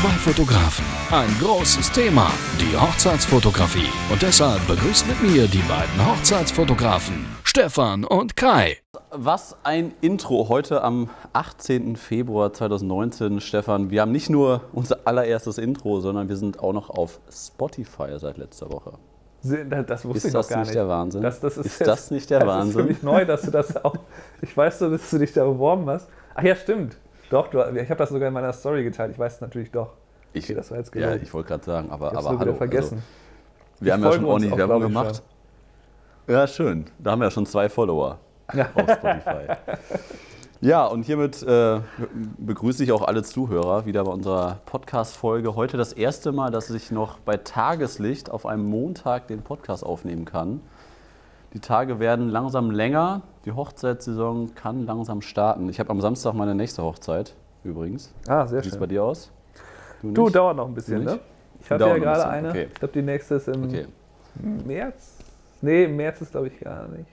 Zwei Fotografen, ein großes Thema, die Hochzeitsfotografie. Und deshalb begrüßt mit mir die beiden Hochzeitsfotografen, Stefan und Kai. Was ein Intro heute am 18. Februar 2019, Stefan. Wir haben nicht nur unser allererstes Intro, sondern wir sind auch noch auf Spotify seit letzter Woche. Das wusste Ist ich noch das gar nicht nicht. der Wahnsinn? Das, das ist, Ist jetzt- das nicht der das Wahnsinn? ist für mich neu, dass du das auch. Ich weiß so, dass du dich da beworben hast. Ach ja, stimmt. Doch, du, ich habe das sogar in meiner Story geteilt. Ich weiß es natürlich doch. Ich, Okay, das war jetzt ja, gelogen. ich wollte gerade sagen, aber, Ich aber hallo. wieder vergessen. Also, wir haben ja schon ordentlich Werbung gemacht. Ja, schön. Da haben wir ja schon zwei Follower Ja. auf Spotify. Ja, und hiermit äh, begrüße ich auch alle Zuhörer wieder bei unserer Podcast-Folge. Heute das erste Mal, dass ich noch bei Tageslicht auf einem Montag den Podcast aufnehmen kann. Die Tage werden langsam länger. Die Hochzeitssaison kann langsam starten. Ich habe am Samstag meine nächste Hochzeit übrigens. Ah, sehr Wie sieht es schön. bei dir aus? Du, nicht? dauert noch ein bisschen, Du ne? Ich hatte ja ein gerade bisschen, eine. okay. Ich glaube, die nächste ist im Okay. März. Nee, im März ist, glaube ich, gar nicht.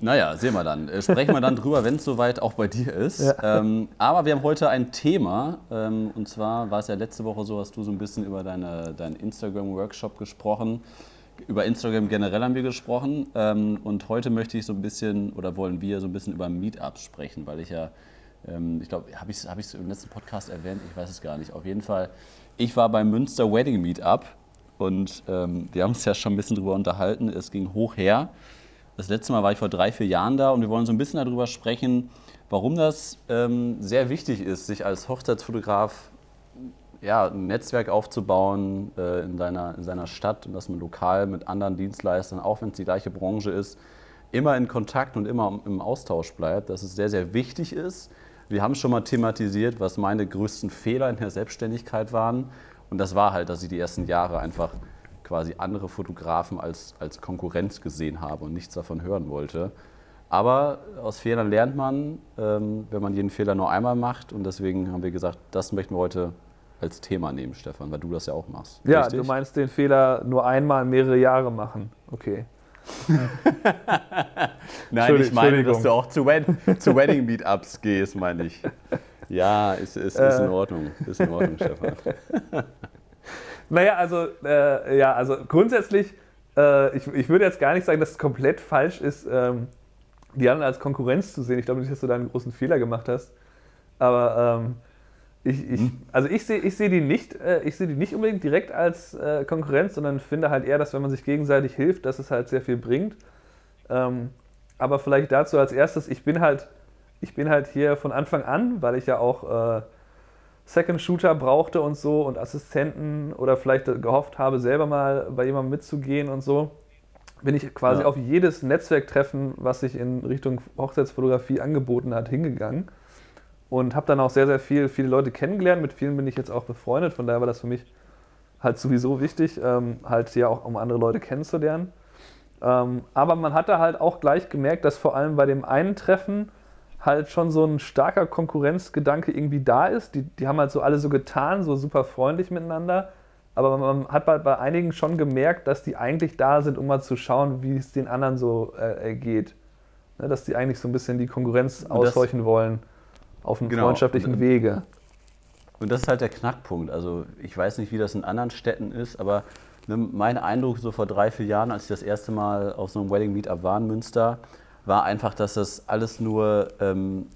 Naja, sehen wir dann. Äh, Sprechen wir dann drüber, wenn es soweit auch bei dir ist. Ja. Ähm, aber wir haben heute ein Thema. Ähm, und zwar war es ja letzte Woche so, hast du so ein bisschen über deine, deinen Instagram-Workshop gesprochen. Über Instagram generell haben wir gesprochen. Ähm, und heute möchte ich so ein bisschen, oder wollen wir so ein bisschen über Meetups sprechen, weil ich ja, ähm, ich glaube, habe ich es hab im letzten Podcast erwähnt? Ich weiß es gar nicht. Auf jeden Fall, ich war beim Münster Wedding Meetup. Und ähm, wir haben uns ja schon ein bisschen drüber unterhalten. Es ging hoch her. Das letzte Mal war ich vor drei, vier Jahren da und wir wollen so ein bisschen darüber sprechen, warum das ähm, sehr wichtig ist, sich als Hochzeitsfotograf ja, ein Netzwerk aufzubauen äh, in, seiner, in seiner Stadt und dass man lokal mit anderen Dienstleistern, auch wenn es die gleiche Branche ist, immer in Kontakt und immer im Austausch bleibt, dass es sehr, sehr wichtig ist. Wir haben schon mal thematisiert, was meine größten Fehler in der Selbstständigkeit waren. Und das war halt, dass ich die ersten Jahre einfach quasi andere Fotografen als, als Konkurrenz gesehen habe und nichts davon hören wollte. Aber aus Fehlern lernt man, ähm, wenn man jeden Fehler nur einmal macht. Und deswegen haben wir gesagt, das möchten wir heute als Thema nehmen, Stefan, weil du das ja auch machst. Ja, Richtig? du meinst den Fehler nur einmal mehrere Jahre machen. Okay. Nein, ich meine, dass du auch zu, Wed zu Wedding-Meetups gehst, meine ich. Ja, ist, ist, ist in. Ordnung. Ist in Ordnung, Stefan. Naja, also, äh, ja, also grundsätzlich, äh, ich, ich würde jetzt gar nicht sagen, dass es komplett falsch ist, ähm, die anderen als Konkurrenz zu sehen. Ich glaube nicht, dass du da einen großen Fehler gemacht hast. Aber ähm, ich, ich, also ich sehe ich seh die, nicht, äh, ich seh die nicht unbedingt direkt als äh, Konkurrenz, sondern finde halt eher, dass wenn man sich gegenseitig hilft, dass es halt sehr viel bringt. Ähm, aber vielleicht dazu als erstes, ich bin halt, ich bin halt hier von Anfang an, weil ich ja auch äh, Second Shooter brauchte und so und Assistenten oder vielleicht gehofft habe, selber mal bei jemandem mitzugehen und so, bin ich quasi Ja. auf jedes Netzwerktreffen, was sich in Richtung Hochzeitsfotografie angeboten hat, hingegangen und habe dann auch sehr, sehr viel, viele Leute kennengelernt. Mit vielen bin ich jetzt auch befreundet, von daher war das für mich halt sowieso wichtig, ähm, halt ja auch um andere Leute kennenzulernen. Ähm, aber man hatte halt auch gleich gemerkt, dass vor allem bei dem einen Treffen halt schon so ein starker Konkurrenzgedanke irgendwie da ist. Die, die haben halt so alle so getan, so super freundlich miteinander. Aber man hat halt bei einigen schon gemerkt, dass die eigentlich da sind, um mal zu schauen, wie es den anderen so äh, geht. Ne, dass die eigentlich so ein bisschen die Konkurrenz das- aushorchen wollen auf einem Genau. freundschaftlichen Und- Wege. Und das ist halt der Knackpunkt. Also ich weiß nicht, wie das in anderen Städten ist, aber ne, mein Eindruck so vor drei, vier Jahren, als ich das erste Mal auf so einem Wedding Meetup war in Münster, war einfach, dass das alles nur ähm,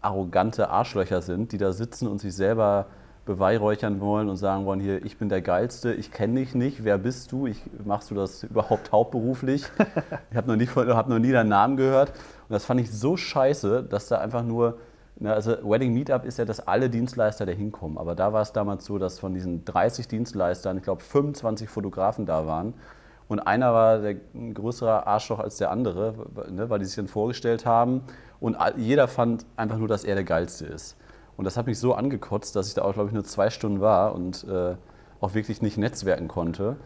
arrogante Arschlöcher sind, die da sitzen und sich selber beweihräuchern wollen und sagen wollen, hier, ich bin der Geilste, ich kenne dich nicht, wer bist du, ich, machst du das überhaupt hauptberuflich? ich habe noch, nie hab noch nie deinen Namen gehört. Und das fand ich so scheiße, dass da einfach nur, na, also Wedding Meetup ist ja, dass alle Dienstleister da hinkommen. Aber da war es damals so, dass von diesen 30 Dienstleistern, ich glaube 25 Fotografen da waren. Und einer war der, ein größerer Arschloch als der andere, ne, weil die sich dann vorgestellt haben. Und jeder fand einfach nur, dass er der Geilste ist. Und das hat mich so angekotzt, dass ich da auch, glaube ich, nur zwei Stunden war und äh, auch wirklich nicht netzwerken konnte.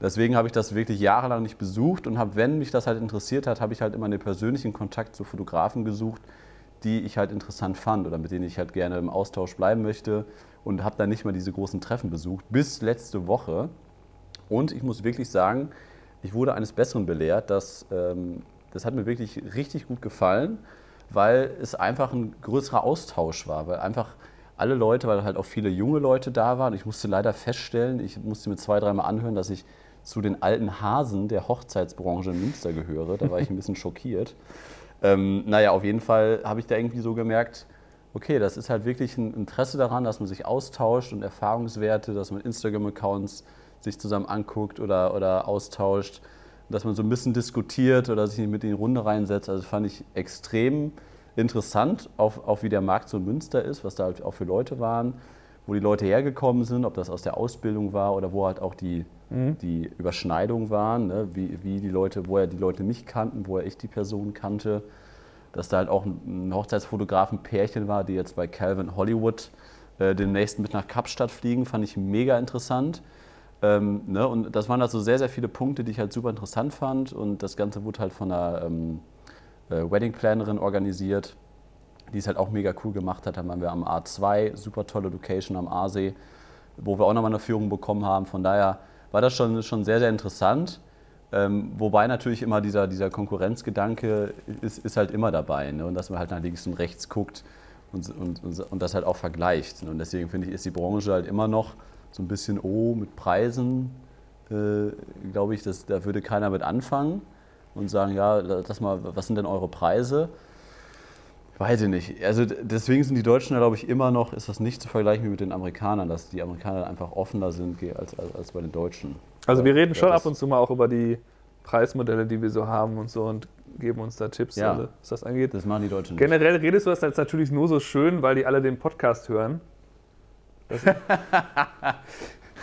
Deswegen habe ich das wirklich jahrelang nicht besucht und habe, wenn mich das halt interessiert hat, habe ich halt immer den persönlichen Kontakt zu Fotografen gesucht, die ich halt interessant fand oder mit denen ich halt gerne im Austausch bleiben möchte und habe dann nicht mal diese großen Treffen besucht, bis letzte Woche. Und ich muss wirklich sagen, ich wurde eines Besseren belehrt. Dass, ähm, das hat mir wirklich richtig gut gefallen, weil es einfach ein größerer Austausch war, weil einfach alle Leute, weil halt auch viele junge Leute da waren. Ich musste leider feststellen, ich musste mir zwei, dreimal anhören, dass ich zu den alten Hasen der Hochzeitsbranche in Münster gehöre. Da war ich ein bisschen schockiert. Ähm, naja, auf jeden Fall habe ich da irgendwie so gemerkt, okay, das ist halt wirklich ein Interesse daran, dass man sich austauscht und Erfahrungswerte, dass man Instagram-Accounts sich zusammen anguckt oder, oder austauscht, dass man so ein bisschen diskutiert oder sich mit in die Runde reinsetzt. Also das fand ich extrem interessant, auch, auch wie der Markt so in Münster ist, was da halt auch für Leute waren, wo die Leute hergekommen sind, ob das aus der Ausbildung war oder wo halt auch die, mhm. die Überschneidungen waren, ne? wie, wie die Leute, woher die Leute mich kannten, woher ich die Person kannte. Dass da halt auch ein Hochzeitsfotografen-Pärchen war, die jetzt bei Calvin Hollywood äh, demnächst mit nach Kapstadt fliegen, fand ich mega interessant. Ähm, ne? Und das waren also sehr, sehr viele Punkte, die ich halt super interessant fand. Und das Ganze wurde halt von einer ähm, äh, Wedding Plannerin organisiert, die es halt auch mega cool gemacht hat. Dann waren wir am A2, super tolle Location am Aasee, wo wir auch nochmal eine Führung bekommen haben. Von daher war das schon, schon sehr, sehr interessant. Ähm, wobei natürlich immer dieser, dieser Konkurrenzgedanke ist, ist halt immer dabei. Ne? Und dass man halt nach links und rechts guckt und, und, und das halt auch vergleicht. Ne? Und deswegen finde ich, ist die Branche halt immer noch so ein bisschen, oh, mit Preisen, äh, glaube ich, das, da würde keiner mit anfangen und sagen, ja, das mal, was sind denn eure Preise? Weiß ich nicht. Also deswegen sind die Deutschen, glaube ich, immer noch, ist das nicht zu vergleichen wie mit den Amerikanern, dass die Amerikaner einfach offener sind als, als, als bei den Deutschen. Also wir reden schon ab und zu mal auch über die Preismodelle, die wir so haben und so und geben uns da Tipps, ja, alle, was das angeht. Das machen die Deutschen nicht. Generell redest du das jetzt natürlich nur so schön, weil die alle den Podcast hören.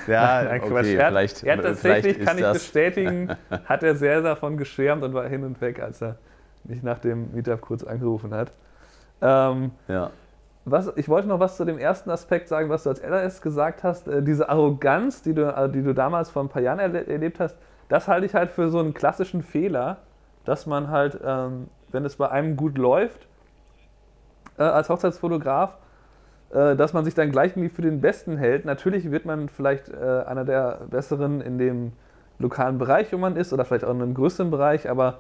ja, Nein, okay, er, vielleicht. Er tatsächlich, kann ich bestätigen, hat er sehr davon geschwärmt und war hin und weg, als er mich nach dem Meetup kurz angerufen hat. Ähm, ja. Was, ich wollte noch was zu dem ersten Aspekt sagen, was du als LRS gesagt hast. Äh, diese Arroganz, die du, äh, die du damals vor ein paar Jahren erle erlebt hast, das halte ich halt für so einen klassischen Fehler, dass man halt, ähm, wenn es bei einem gut läuft, äh, als Hochzeitsfotograf, äh, dass man sich dann gleich für den Besten hält. Natürlich wird man vielleicht äh, einer der Besseren in dem lokalen Bereich, wo man ist, oder vielleicht auch in einem größeren Bereich, aber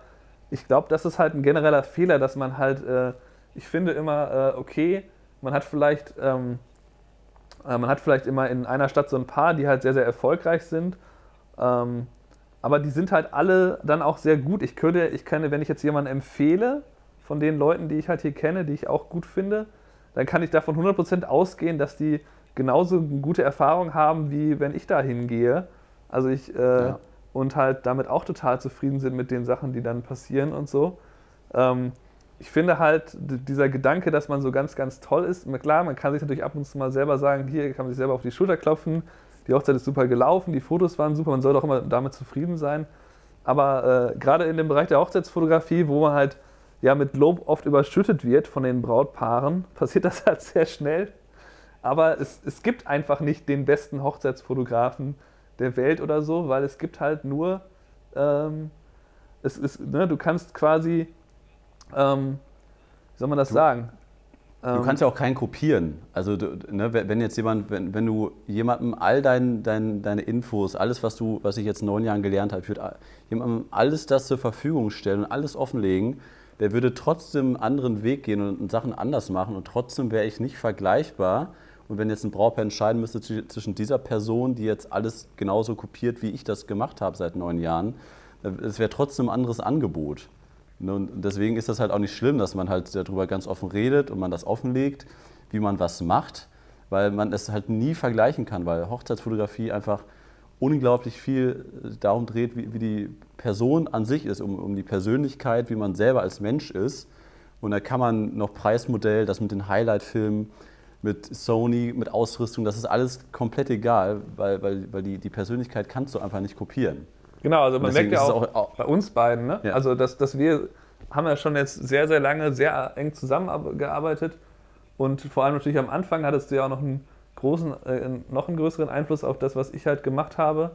ich glaube, das ist halt ein genereller Fehler, dass man halt, äh, ich finde immer, äh, okay, man hat vielleicht, ähm, äh, man hat vielleicht immer in einer Stadt so ein paar, die halt sehr, sehr erfolgreich sind. Ähm, aber die sind halt alle dann auch sehr gut. Ich könnte, ich könnte, wenn ich jetzt jemanden empfehle, von den Leuten, die ich halt hier kenne, die ich auch gut finde, dann kann ich davon 100% ausgehen, dass die genauso eine gute Erfahrung haben, wie wenn ich da hingehe. Also ich, äh, ja. und halt damit auch total zufrieden sind mit den Sachen, die dann passieren und so. Ähm, ich finde halt, dieser Gedanke, dass man so ganz, ganz toll ist, klar, man kann sich natürlich ab und zu mal selber sagen, hier kann man sich selber auf die Schulter klopfen, die Hochzeit ist super gelaufen, die Fotos waren super, man soll doch immer damit zufrieden sein. Aber äh, gerade in dem Bereich der Hochzeitsfotografie, wo man halt ja mit Lob oft überschüttet wird von den Brautpaaren, passiert das halt sehr schnell. Aber es, es gibt einfach nicht den besten Hochzeitsfotografen der Welt oder so, weil es gibt halt nur, ähm, es ist, ne, du kannst quasi ähm, wie soll man das du, sagen? Du kannst ja auch keinen kopieren. Also du, ne, wenn jetzt jemand, wenn, wenn du jemandem all dein, dein, deine Infos, alles, was du, was ich jetzt in neun Jahren gelernt habe, ich würde jemandem alles das zur Verfügung stellen und alles offenlegen, der würde trotzdem einen anderen Weg gehen und Sachen anders machen und trotzdem wäre ich nicht vergleichbar. Und wenn jetzt ein Brautpaar entscheiden müsste zwischen dieser Person, die jetzt alles genauso kopiert, wie ich das gemacht habe seit neun Jahren, es wäre trotzdem ein anderes Angebot. Ne, und deswegen ist das halt auch nicht schlimm, dass man halt darüber ganz offen redet und man das offenlegt, wie man was macht, weil man es halt nie vergleichen kann, weil Hochzeitsfotografie einfach unglaublich viel darum dreht, wie, wie die Person an sich ist, um, um die Persönlichkeit, wie man selber als Mensch ist. Und da kann man noch Preismodell, das mit den Highlight-Filmen, mit Sony, mit Ausrüstung, das ist alles komplett egal, weil, weil, weil die, die Persönlichkeit kannst du einfach nicht kopieren. Genau, also man merkt ja auch, auch, bei uns beiden, ne? Ja. also dass, dass wir haben ja schon jetzt sehr, sehr lange sehr eng zusammengearbeitet und vor allem natürlich am Anfang hattest du ja auch noch einen großen, äh, noch einen größeren Einfluss auf das, was ich halt gemacht habe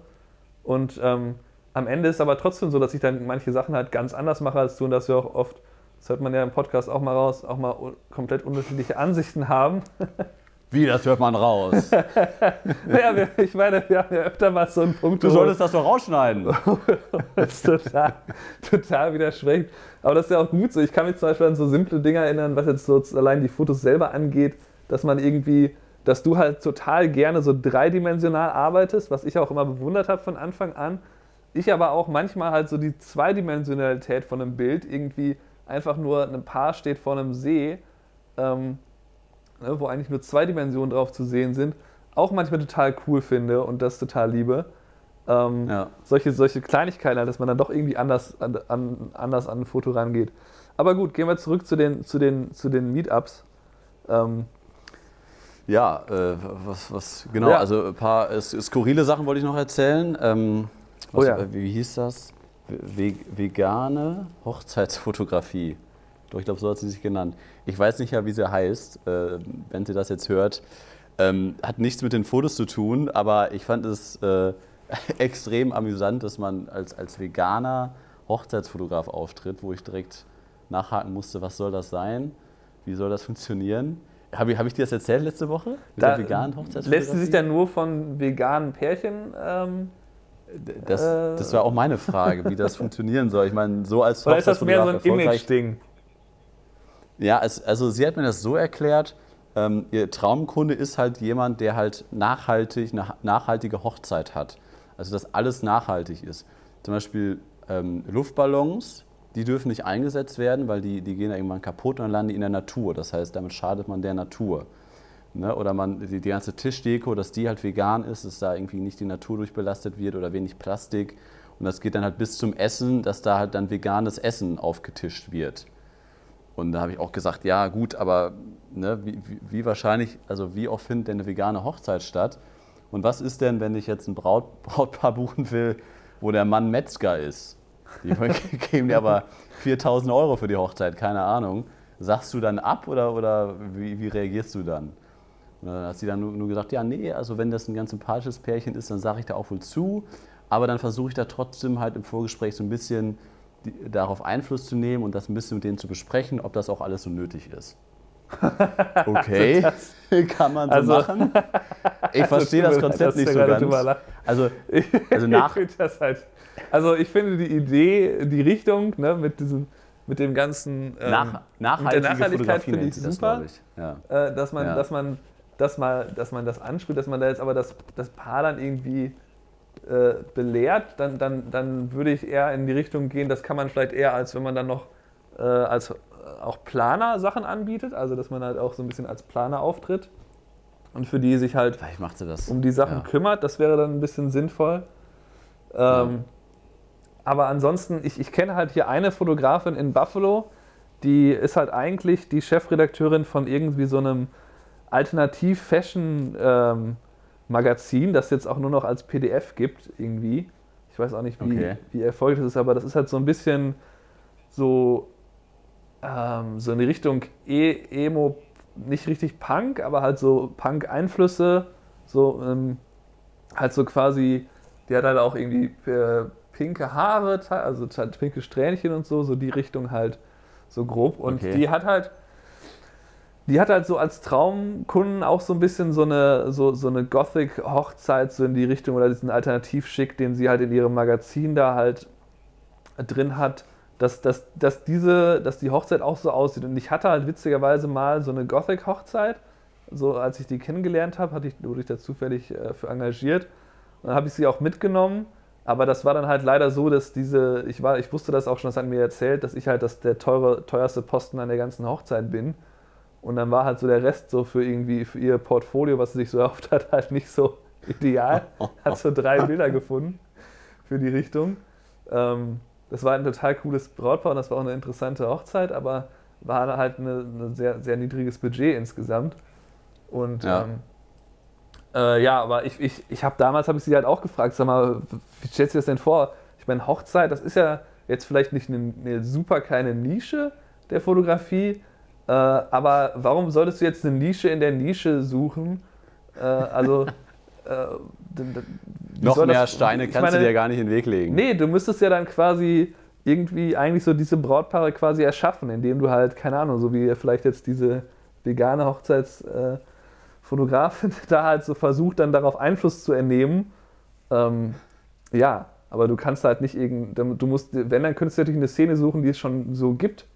und ähm, am Ende ist aber trotzdem so, dass ich dann manche Sachen halt ganz anders mache als du und dass wir auch oft, das hört man ja im Podcast auch mal raus, auch mal komplett unterschiedliche Ansichten haben. Wie, das hört man raus? ja, ich meine, wir haben ja öfter mal so einen Punkt. Du solltest das doch rausschneiden. das ist total, total widerspricht. Aber das ist ja auch gut so. Ich kann mich zum Beispiel an so simple Dinge erinnern, was jetzt so allein die Fotos selber angeht, dass man irgendwie dass du halt total gerne so dreidimensional arbeitest, was ich auch immer bewundert habe von Anfang an. Ich aber auch manchmal halt so die Zweidimensionalität von einem Bild irgendwie einfach nur ein Paar steht vor einem See, ähm, ne, wo eigentlich nur zwei Dimensionen drauf zu sehen sind, auch manchmal total cool finde und das total liebe. Ähm, ja. solche, solche Kleinigkeiten, halt, dass man dann doch irgendwie anders an, an, anders an ein Foto rangeht. Aber gut, gehen wir zurück zu den, zu den, zu den Meetups. Ähm, ja, äh, was, was, genau, ja. also ein paar äh, skurrile Sachen wollte ich noch erzählen. Ähm, was, oh ja. Äh, wie, hieß das? Ve vegane Hochzeitsfotografie. Doch, ich glaube, so hat sie sich genannt. Ich weiß nicht ja, wie sie heißt, äh, wenn sie das jetzt hört. Ähm, hat nichts mit den Fotos zu tun, aber ich fand es äh, extrem amüsant, dass man als, als veganer Hochzeitsfotograf auftritt, wo ich direkt nachhaken musste, was soll das sein? Wie soll das funktionieren? Habe ich, hab ich dir das erzählt letzte Woche? Mit da, der veganen Hochzeitsfotografie? Lässt sie sich dann nur von veganen Pärchen ähm, das, das war auch meine Frage, wie das funktionieren soll. Ich meine, so als Oder ist das mehr so ein Image-Ding? Ja, es, also sie hat mir das so erklärt, ähm, ihr Traumkunde ist halt jemand, der halt nachhaltig, eine nachhaltige Hochzeit hat. Also dass alles nachhaltig ist. Zum Beispiel ähm, Luftballons, die dürfen nicht eingesetzt werden, weil die, die gehen irgendwann kaputt und dann landen die in der Natur. Das heißt, damit schadet man der Natur. Ne? Oder man, die, die ganze Tischdeko, dass die halt vegan ist, dass da irgendwie nicht die Natur durchbelastet wird oder wenig Plastik. Und das geht dann halt bis zum Essen, dass da halt dann veganes Essen aufgetischt wird. Und da habe ich auch gesagt, ja gut, aber ne, wie, wie, wahrscheinlich, also wie oft findet denn eine vegane Hochzeit statt? Und was ist denn, wenn ich jetzt ein Braut, Brautpaar buchen will, wo der Mann Metzger ist? Die geben dir aber 4000 Euro für die Hochzeit, keine Ahnung. Sagst du dann ab oder, oder wie, wie reagierst du dann? Und dann hat sie dann nur, nur, gesagt, ja, nee, also wenn das ein ganz sympathisches Pärchen ist, dann sage ich da auch wohl zu. Aber dann versuche ich da trotzdem halt im Vorgespräch so ein bisschen die, darauf Einfluss zu nehmen und das ein bisschen mit denen zu besprechen, ob das auch alles so nötig ist. Okay, also kann man so also, machen. Ich also verstehe das Konzept nicht so ganz. Also, also nach. ich halt, also ich finde die Idee, die Richtung ne, mit diesem mit dem ganzen ähm, Nach, Nachhaltige mit der Nachhaltigkeit finde ich super, das, ich. Ja. Äh, dass man, ja. dass man das mal, dass man das anspricht, dass man da jetzt aber das, das Paar dann irgendwie äh, belehrt, dann, dann, dann würde ich eher in die Richtung gehen, das kann man vielleicht eher als wenn man dann noch äh, als äh, auch Planer Sachen anbietet, also dass man halt auch so ein bisschen als Planer auftritt und für die sich halt um die Sachen ja. kümmert, das wäre dann ein bisschen sinnvoll. Ähm, ja. Aber ansonsten, ich, ich kenne halt hier eine Fotografin in Buffalo, die ist halt eigentlich die Chefredakteurin von irgendwie so einem Alternativ-Fashion-Magazin, ähm, das jetzt auch nur noch als PDF gibt, irgendwie. Ich weiß auch nicht, wie, okay. wie erfolgreich das ist, aber das ist halt so ein bisschen so, ähm, so in die Richtung e Emo, nicht richtig Punk, aber halt so Punk-Einflüsse, so ähm, halt so quasi, die hat halt auch irgendwie äh, pinke Haare, also halt pinke Strähnchen und so, so die Richtung halt so grob. Und okay. die hat halt die hat halt so als Traumkunden auch so ein bisschen so eine, so, so eine Gothic-Hochzeit so in die Richtung oder diesen Alternativschick, den sie halt in ihrem Magazin da halt drin hat, dass, dass, dass, diese, dass die Hochzeit auch so aussieht. Und ich hatte halt witzigerweise mal so eine Gothic-Hochzeit, so als ich die kennengelernt habe, hatte ich, wurde ich da zufällig äh, für engagiert. Und dann habe ich sie auch mitgenommen. Aber das war dann halt leider so, dass diese, ich war, ich wusste das auch schon, das hat mir erzählt, dass ich halt das, der teure, teuerste Posten an der ganzen Hochzeit bin. Und dann war halt so der Rest so für irgendwie für ihr Portfolio, was sie sich so erhofft hat, halt nicht so ideal. Hat so drei Bilder gefunden für die Richtung. Ähm, das war ein total cooles Brautpaar und das war auch eine interessante Hochzeit, aber war halt ein sehr, sehr niedriges Budget insgesamt. Und ja, ähm, äh, ja aber ich, ich, ich habe damals habe ich sie halt auch gefragt, sag mal, wie stellst du das denn vor? Ich meine, Hochzeit, das ist ja jetzt vielleicht nicht eine, eine super kleine Nische der Fotografie, äh, aber warum solltest du jetzt eine Nische in der Nische suchen? Äh, also. Äh, Noch mehr das, Steine kannst meine, du dir gar nicht in den Weg legen. Nee, du müsstest ja dann quasi irgendwie eigentlich so diese Brautpaare quasi erschaffen, indem du halt, keine Ahnung, so wie vielleicht jetzt diese vegane Hochzeitsfotografin da halt so versucht, dann darauf Einfluss zu ernehmen. Ähm, ja, aber du kannst halt nicht irgend, du musst, wenn, dann könntest du natürlich eine Szene suchen, die es schon so gibt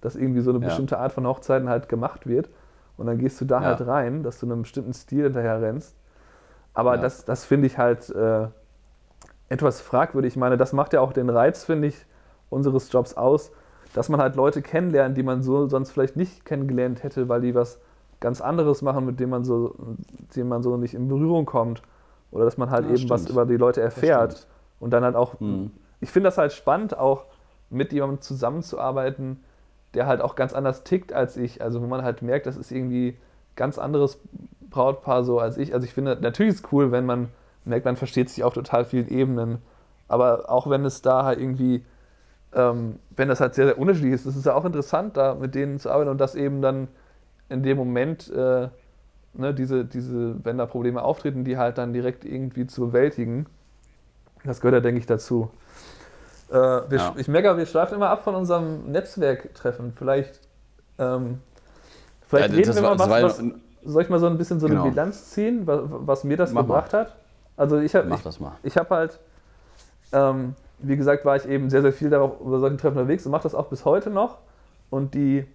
dass irgendwie so eine bestimmte Art von Hochzeiten halt gemacht wird. und dann gehst du da Ja. halt rein, dass du einem bestimmten Stil hinterher rennst. Aber Ja. das, das finde ich halt äh, etwas fragwürdig. Ich meine, das macht ja auch den Reiz, finde ich, unseres Jobs aus, dass man halt Leute kennenlernt, die man so sonst vielleicht nicht kennengelernt hätte, weil die was ganz anderes machen, mit dem man so, mit dem man so nicht in Berührung kommt. Oder dass man halt Ja, eben was stimmt. über die Leute erfährt. Und dann halt auch, Mhm. ich finde das halt spannend, auch mit jemandem zusammenzuarbeiten, der halt auch ganz anders tickt als ich. Also wo man halt merkt, das ist irgendwie ganz anderes Brautpaar so als ich. Also ich finde, natürlich ist es cool, wenn man merkt, man versteht sich auf total vielen Ebenen. Aber auch wenn es da halt irgendwie, ähm, wenn das halt sehr, sehr unterschiedlich ist, das ist ja auch interessant, da mit denen zu arbeiten und das eben dann in dem Moment, äh, ne, diese, diese, wenn da Probleme auftreten, die halt dann direkt irgendwie zu bewältigen. Das gehört ja, denke ich, dazu. Äh, wir, Ja. Ich merke, wir schweifen immer ab von unserem Netzwerktreffen. Vielleicht, ähm, vielleicht Ja, reden wir mal was, was, soll ich mal so ein bisschen so Genau. eine Bilanz ziehen, was, was mir das Mach mal. gebracht hat? Also ich habe Mach ich, das mal. ich habe halt, ähm, wie gesagt, war ich eben sehr, sehr viel darauf über solchen Treffen unterwegs und mache das auch bis heute noch. Und die,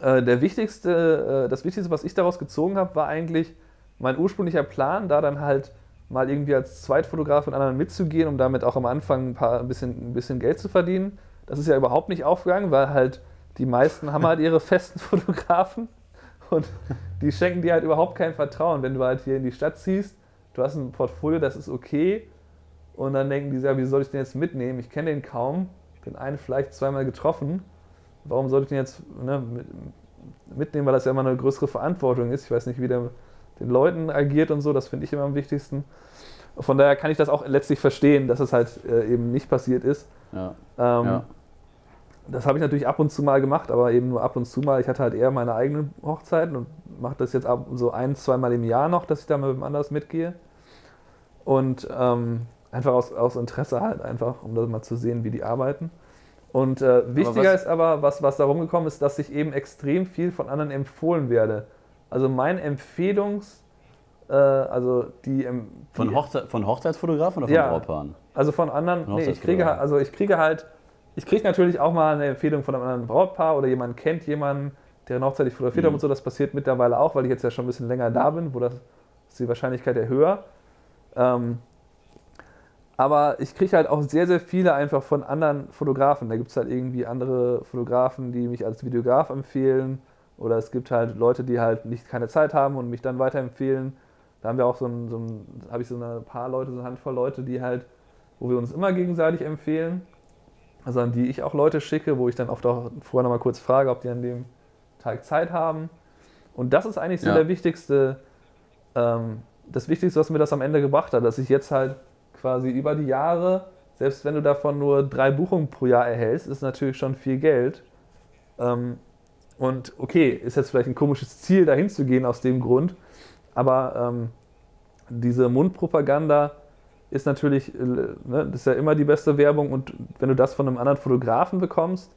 äh, der wichtigste, äh, das Wichtigste, was ich daraus gezogen habe, war eigentlich mein ursprünglicher Plan, da dann halt mal irgendwie als Zweitfotograf mit anderen mitzugehen, um damit auch am Anfang ein, paar, ein, bisschen, ein bisschen Geld zu verdienen. Das ist ja überhaupt nicht aufgegangen, weil halt die meisten haben halt ihre festen Fotografen und die schenken dir halt überhaupt kein Vertrauen. Wenn du halt hier in die Stadt ziehst, du hast ein Portfolio, das ist okay und dann denken die, ja, wie soll ich den jetzt mitnehmen? Ich kenne den kaum, den einen vielleicht zweimal getroffen. Warum sollte ich den jetzt ne, mit, mitnehmen, weil das ja immer eine größere Verantwortung ist. Ich weiß nicht, wie der den Leuten agiert und so, das finde ich immer am wichtigsten. Von daher kann ich das auch letztlich verstehen, dass es halt äh, eben nicht passiert ist. Ja. Ähm, Ja. Das habe ich natürlich ab und zu mal gemacht, aber eben nur ab und zu mal. Ich hatte halt eher meine eigenen Hochzeiten und mache das jetzt ab so ein, zweimal im Jahr noch, dass ich da mit wem anders mitgehe. Und ähm, einfach aus, aus Interesse halt einfach, um das mal zu sehen, wie die arbeiten. Und äh, wichtiger was- ist aber, was, was da rumgekommen ist, dass ich eben extrem viel von anderen empfohlen werde. Also mein Empfehlungs, äh, also die, Von, die Hochze von Hochzeitsfotografen oder von Ja. Brautpaaren? also von anderen, Von nee, ich kriege halt, also ich kriege halt, ich kriege natürlich auch mal eine Empfehlung von einem anderen Brautpaar oder jemand kennt jemanden, deren Hochzeit ich fotografiert habe Mhm. und so. Das passiert mittlerweile auch, weil ich jetzt ja schon ein bisschen länger da bin, wo das ist die Wahrscheinlichkeit ja höher. Ähm, aber ich kriege halt auch sehr, sehr viele einfach von anderen Fotografen. Da gibt es halt irgendwie andere Fotografen, die mich als Videograf empfehlen. Oder es gibt halt Leute, die halt nicht keine Zeit haben und mich dann weiterempfehlen. Da haben wir auch so ein, so ein habe ich so ein paar Leute, so eine Handvoll Leute, die halt, wo wir uns immer gegenseitig empfehlen. Also an die ich auch Leute schicke, wo ich dann oft auch vorher nochmal kurz frage, ob die an dem Tag Zeit haben. Und das ist eigentlich so Ja. der wichtigste, ähm, das Wichtigste, was mir das am Ende gebracht hat, dass ich jetzt halt quasi über die Jahre, selbst wenn du davon nur drei Buchungen pro Jahr erhältst, ist natürlich schon viel Geld. Ähm, und okay, ist jetzt vielleicht ein komisches Ziel, dahin zu gehen aus dem Grund, aber ähm, diese Mundpropaganda ist natürlich, äh, ne, das ist ja immer die beste Werbung und wenn du das von einem anderen Fotografen bekommst,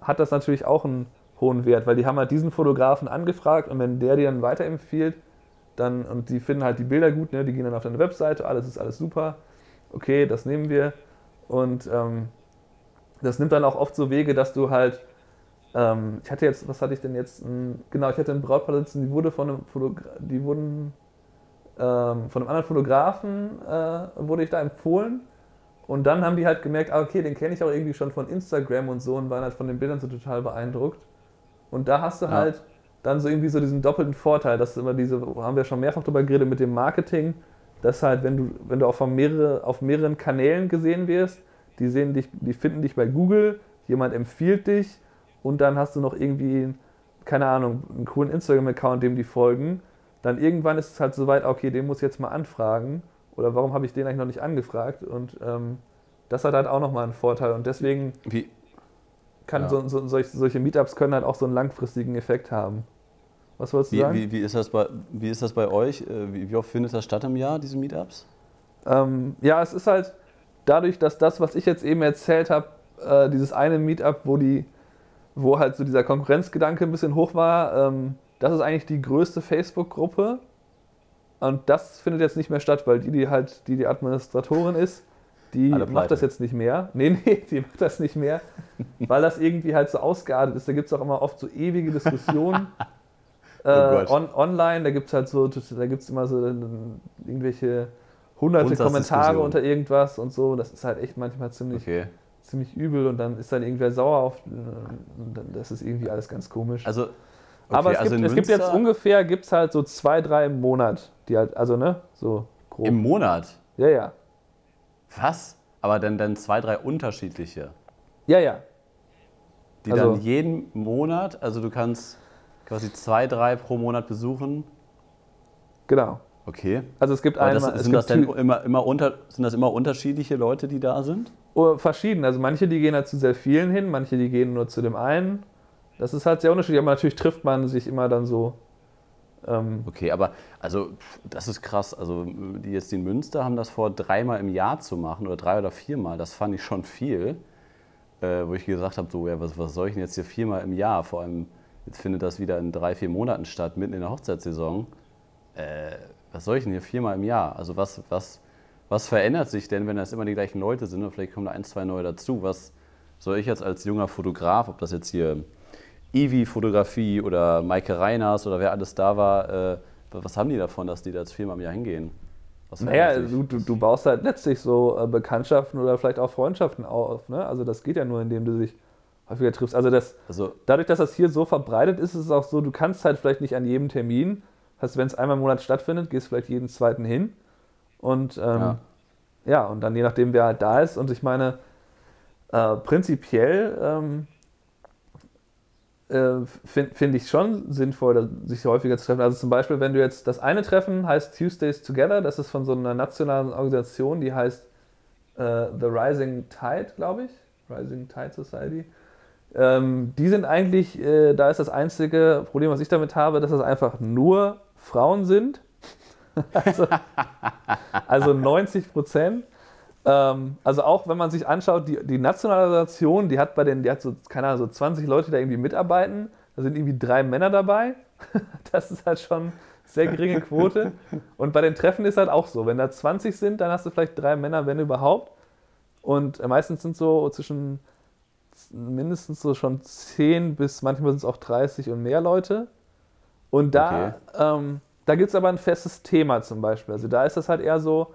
hat das natürlich auch einen hohen Wert, weil die haben halt diesen Fotografen angefragt und wenn der dir dann weiterempfiehlt, dann, und die finden halt die Bilder gut, ne, die gehen dann auf deine Webseite, alles ist alles super, okay, das nehmen wir. Und ähm, das nimmt dann auch oft so Wege, dass du halt, ähm, ich hatte jetzt, was hatte ich denn jetzt, genau, ich hatte ein Brautpaar sitzen, die wurde von einem Fotogra die wurden ähm, von einem anderen Fotografen äh, wurde ich da empfohlen. Und dann haben die halt gemerkt, ah, okay, den kenne ich auch irgendwie schon von Instagram und so und waren halt von den Bildern so total beeindruckt. Und da hast du Ja. halt dann so irgendwie so diesen doppelten Vorteil, dass immer diese, haben wir schon mehrfach drüber geredet mit dem Marketing, dass halt, wenn du, wenn du auf, mehrere, auf mehreren Kanälen gesehen wirst, die sehen dich, die finden dich bei Google, jemand empfiehlt dich und dann hast du noch irgendwie, keine Ahnung, einen coolen Instagram-Account, dem die folgen. Dann irgendwann ist es halt so weit, okay, den muss ich jetzt mal anfragen. Oder warum habe ich den eigentlich noch nicht angefragt? Und ähm, das hat halt auch nochmal einen Vorteil. Und deswegen Wie, kann Ja. so, so, solche, solche Meetups können halt auch so einen langfristigen Effekt haben. Was wolltest du wie, sagen? wie, wie, ist das bei, wie ist das bei euch? Äh, Wie, wie oft findet das statt im Jahr, diese Meetups? Ähm, ja, es ist halt dadurch, dass das, was ich jetzt eben erzählt habe, äh, dieses eine Meetup, wo die, wo halt so dieser Konkurrenzgedanke ein bisschen hoch war, ähm, das ist eigentlich die größte Facebook-Gruppe. Und das findet jetzt nicht mehr statt, weil die, die halt, die die Administratorin ist, die macht das jetzt nicht mehr. Nee, nee, die macht das nicht mehr, weil das irgendwie halt so ausgeartet ist. Da gibt es auch immer oft so ewige Diskussionen. äh, Gott. on, online, da gibt es halt so, da gibt es immer so irgendwelche hunderte Kommentare unter irgendwas und so. Das ist halt echt manchmal ziemlich, Okay. Ziemlich übel und dann ist dann irgendwer sauer auf. äh, das ist irgendwie alles ganz komisch. Also, okay, Aber es, also gibt, es gibt jetzt ungefähr, gibt's halt so zwei, drei im Monat, die halt, also ne, so grob. Im Monat? ja, ja. Was? Aber dann, dann zwei, drei unterschiedliche, Ja, ja. die Also- dann jeden Monat, also du kannst quasi zwei, drei pro Monat besuchen. Genau. Okay. Also es gibt einmal, das, sind, das denn immer, immer unter, sind das immer unterschiedliche Leute, die da sind? Oh, verschieden. Also manche, die gehen halt zu sehr vielen hin, manche, die gehen nur zu dem einen. Das ist halt sehr unterschiedlich, aber natürlich trifft man sich immer dann so. Ähm, Okay, aber also das ist krass. Also die jetzt in Münster haben das vor, dreimal im Jahr zu machen oder drei oder viermal. Das fand ich schon viel. Äh, wo ich gesagt habe, so, ja, was, was soll ich denn jetzt hier viermal im Jahr? Vor allem, jetzt findet das wieder in drei, vier Monaten statt, mitten in der Hochzeitssaison. Äh, was soll ich denn hier viermal im Jahr? Also was, was, was verändert sich denn, wenn das immer die gleichen Leute sind und vielleicht kommen da ein, zwei neue dazu? Was soll ich jetzt als junger Fotograf, ob das jetzt hier Ivi-Fotografie oder Maike Reiners oder wer alles da war, äh, was haben die davon, dass die da jetzt viermal im Jahr hingehen? Was naja, du, du, du baust halt letztlich so äh, Bekanntschaften oder vielleicht auch Freundschaften auf. Ne? Also das geht ja nur, indem du dich häufiger triffst. Also das, also, dadurch, dass das hier so verbreitet ist, ist es auch so, du kannst halt vielleicht nicht an jedem Termin, heißt, wenn es einmal im Monat stattfindet, gehst vielleicht jeden zweiten hin. Und ähm, Ja. ja. und dann je nachdem, wer halt da ist. Und ich meine, äh, prinzipiell ähm, äh, finde find ich schon sinnvoll, sich häufiger zu treffen. Also zum Beispiel, wenn du jetzt das eine Treffen heißt Tuesdays Together, das ist von so einer nationalen Organisation, die heißt äh, The Rising Tide, glaube ich. Rising Tide Society. Ähm, die sind eigentlich, äh, da ist das einzige Problem, was ich damit habe, dass das einfach nur Frauen sind. also, also 90 Prozent. Ähm, also auch wenn man sich anschaut, die, die nationale Organisation, die hat bei den, die hat so, keine Ahnung, so 20 Leute, die da irgendwie mitarbeiten. Da sind irgendwie drei Männer dabei. Das ist halt schon sehr geringe Quote. Und bei den Treffen ist halt auch so. Wenn da 20 sind, dann hast du vielleicht drei Männer, wenn überhaupt. Und meistens sind so zwischen mindestens so schon 10 bis manchmal sind es auch 30 und mehr Leute. Und da, ähm, da gibt es aber ein festes Thema zum Beispiel. Also da ist das halt eher so,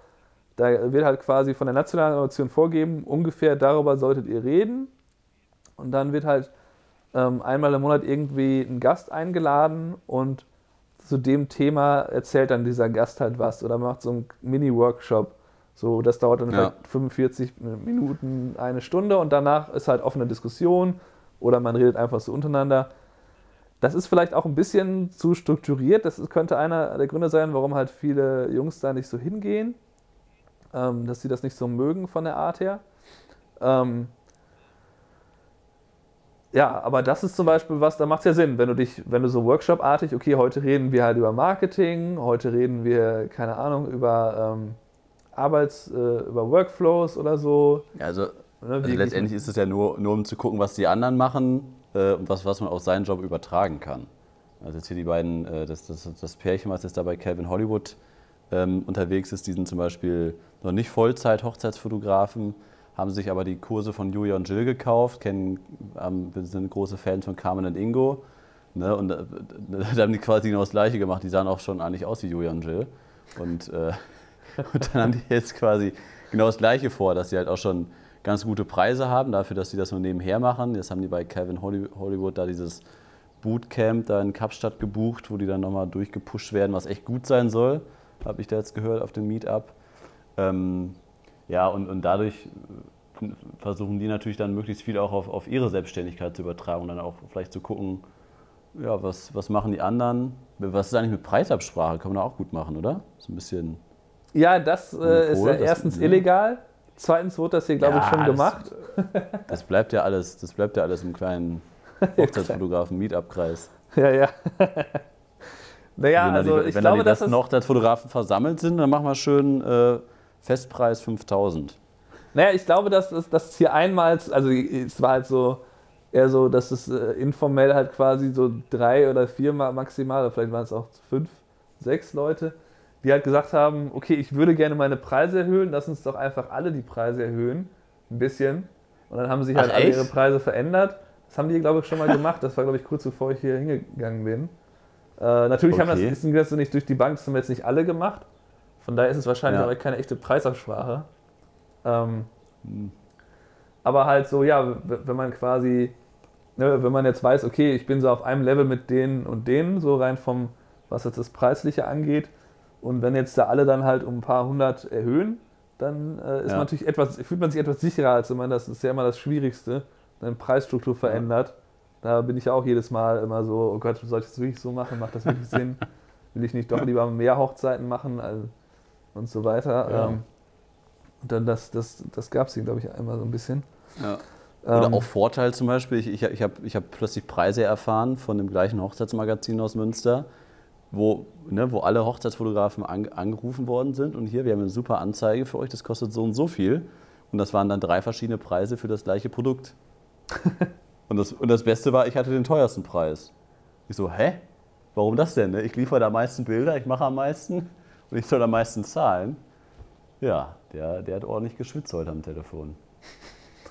da wird halt quasi von der nationalen Organisation vorgeben, ungefähr darüber solltet ihr reden. Und dann wird halt ähm, einmal im Monat irgendwie ein Gast eingeladen und zu dem Thema erzählt dann dieser Gast halt was oder macht so einen Mini-Workshop. So, das dauert dann Ja. vielleicht 45 Minuten, eine Stunde und danach ist halt offene Diskussion oder man redet einfach so untereinander. Das ist vielleicht auch ein bisschen zu strukturiert. Das könnte einer der Gründe sein, warum halt viele Jungs da nicht so hingehen, ähm, dass sie das nicht so mögen von der Art her. Ähm, ja, aber das ist zum Beispiel was, da macht es ja Sinn, wenn du dich, wenn du so Workshop-artig, okay, heute reden wir halt über Marketing, heute reden wir, keine Ahnung, über ähm, Arbeits-, äh, über Workflows oder so. ja, also, Ne, also letztendlich ist es ja nur, nur um zu gucken, was die anderen machen äh, und was, was man auf seinen Job übertragen kann. Also jetzt hier die beiden, äh, das, das, das Pärchen, was jetzt da bei Calvin Hollywood ähm, unterwegs ist, die sind zum Beispiel noch nicht Vollzeit-Hochzeitsfotografen, haben sich aber die Kurse von Julia und Jill gekauft, kennen, ähm, sind große Fans von Carmen und Ingo. Ne, und äh, da haben die quasi genau das Gleiche gemacht. Die sahen auch schon eigentlich aus wie Julia und Jill. Und, äh, und dann haben die jetzt quasi genau das Gleiche vor, dass sie halt auch schon ganz gute Preise haben, dafür, dass sie das nur nebenher machen. Jetzt haben die bei Calvin Holly- Hollywood da dieses Bootcamp da in Kapstadt gebucht, wo die dann nochmal durchgepusht werden, was echt gut sein soll, habe ich da jetzt gehört auf dem Meetup. Ähm, ja, und, und dadurch äh, versuchen die natürlich dann möglichst viel auch auf, auf ihre Selbstständigkeit zu übertragen und dann auch vielleicht zu gucken, ja, was, was machen die anderen? Was ist eigentlich mit Preisabsprache? Kann man da auch gut machen, oder? So ein bisschen. Ja, das äh, ist ja das- erstens ja. illegal. Zweitens wurde das hier, glaube ich, Ja, schon das- gemacht. Das bleibt ja alles, das bleibt ja alles im kleinen Hochzeitsfotografen-Meetup-Kreis. Ja, ja. naja, wenn also die, ich wenn glaube, dass das, Hochzeitsfotografen versammelt sind, dann machen wir schön äh, Festpreis 5000. naja, ich glaube, dass das dass hier einmal, also es war halt so eher so, dass es äh, informell halt quasi so drei oder vier Mal maximal, oder vielleicht waren es auch fünf, sechs Leute, die halt gesagt haben, okay, ich würde gerne meine Preise erhöhen, lass uns doch einfach alle die Preise erhöhen, ein bisschen. Und dann haben sich halt Ach, alle echt? ihre Preise verändert. Das haben die, glaube ich, schon mal gemacht. Das war, glaube ich, kurz bevor ich hier hingegangen bin. Äh, natürlich haben das, Okay. ist das nicht durch die Bank, das haben jetzt nicht alle gemacht. Von daher ist es wahrscheinlich Ja. auch keine echte Preisabsprache. Ähm, aber halt so, ja, wenn man quasi, ne, wenn man jetzt weiß, okay, ich bin so auf einem Level mit denen und denen, so rein vom, was jetzt das Preisliche angeht, und wenn jetzt da alle dann halt um ein paar hundert erhöhen, dann äh, ist Ja. man natürlich etwas, fühlt man sich etwas sicherer, als wenn man das ist ja immer das Schwierigste, eine Preisstruktur verändert. Da bin ich ja auch jedes Mal immer so, oh Gott, soll ich das wirklich so machen? Macht das wirklich Sinn? Will ich nicht doch lieber mehr Hochzeiten machen also, und so weiter? Ja. Ähm, und dann das, das, das gab es hier, glaube ich, einmal so ein bisschen. Ja. Oder Ähm, auch Vorteil zum Beispiel, ich, ich, ich habe ich hab plötzlich Preise erfahren von dem gleichen Hochzeitsmagazin aus Münster, wo, ne, wo alle Hochzeitsfotografen an, angerufen worden sind und hier, wir haben eine super Anzeige für euch, das kostet so und so viel. Und das waren dann drei verschiedene Preise für das gleiche Produkt. und, das, und das Beste war, ich hatte den teuersten Preis. Ich so, hä? Warum das denn? Ne? Ich liefere am meisten Bilder, ich mache am meisten und ich soll am meisten zahlen. Ja, der, der hat ordentlich geschwitzt heute am Telefon.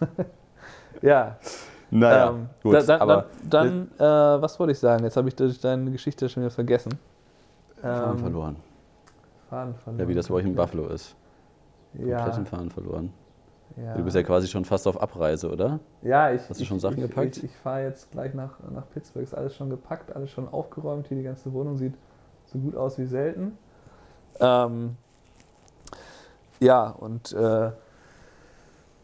ja, Naja, ähm, gut, da, dann, aber dann, dann äh, was wollte ich sagen? Jetzt habe ich durch deine Geschichte schon wieder vergessen. Faden Ähm, verloren. Faden verloren. Ja, wie das bei euch in Buffalo ist. Ja, Komplett den Faden verloren. ja. Du bist ja quasi schon fast auf Abreise, oder? Ja, ich. Hast du ich, schon Sachen ich, gepackt? Ich, ich fahre jetzt gleich nach, nach Pittsburgh. Ist alles schon gepackt, alles schon aufgeräumt. Hier die ganze Wohnung sieht so gut aus wie selten. Ähm, ja, und äh,